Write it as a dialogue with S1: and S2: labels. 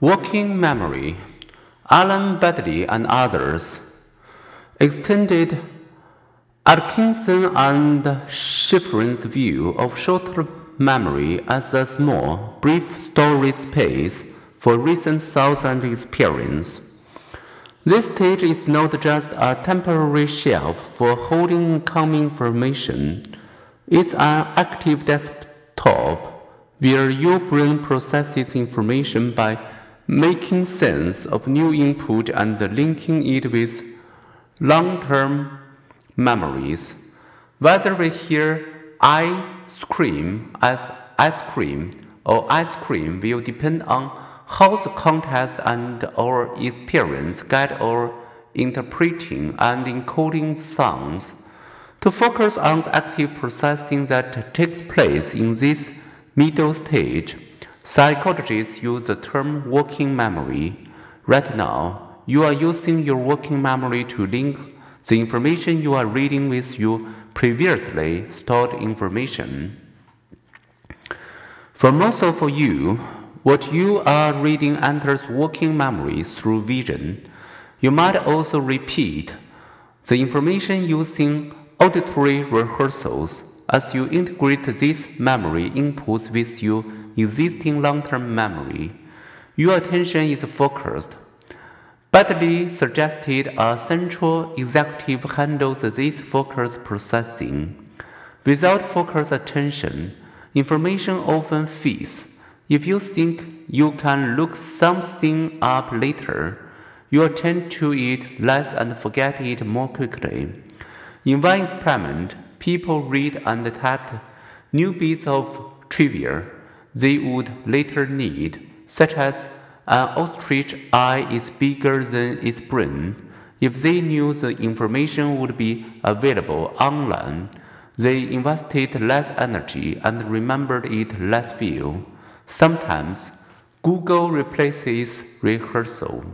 S1: Working memory. Alan Baddeley and others extended Atkinson and Shiffrin's view of short memory as a small, brief story space for recent thoughts and experience. This stage is not just a temporary shelf for holding incoming information, it's an active desktop where your brain processes information by making sense of new input and linking it with long term memories. Whether we hear I scream as ice cream or ice cream will depend on how the context and our experience guide our interpreting and encoding sounds. To focus on the active processing that takes place in this middle stage, psychologists use the term working memory. Right now, you are using your working memory to link the information you are reading with your previously stored information. For most of you, what you are reading enters working memory through vision. You might also repeat the information using auditory rehearsals as you integrate these memory inputs with your existing long term memory. Your attention is focused. Baddeley suggested a central executive handles this focus processing. Without focused attention, information often fades if you think you can look something up later, you attend to it less and forget it more quickly. In one experiment, people read and typed new bits of trivia they would later need, such as an ostrich eye is bigger than its brain. If they knew the information would be available online, they invested less energy and remembered it less well. Sometimes Google replaces rehearsal.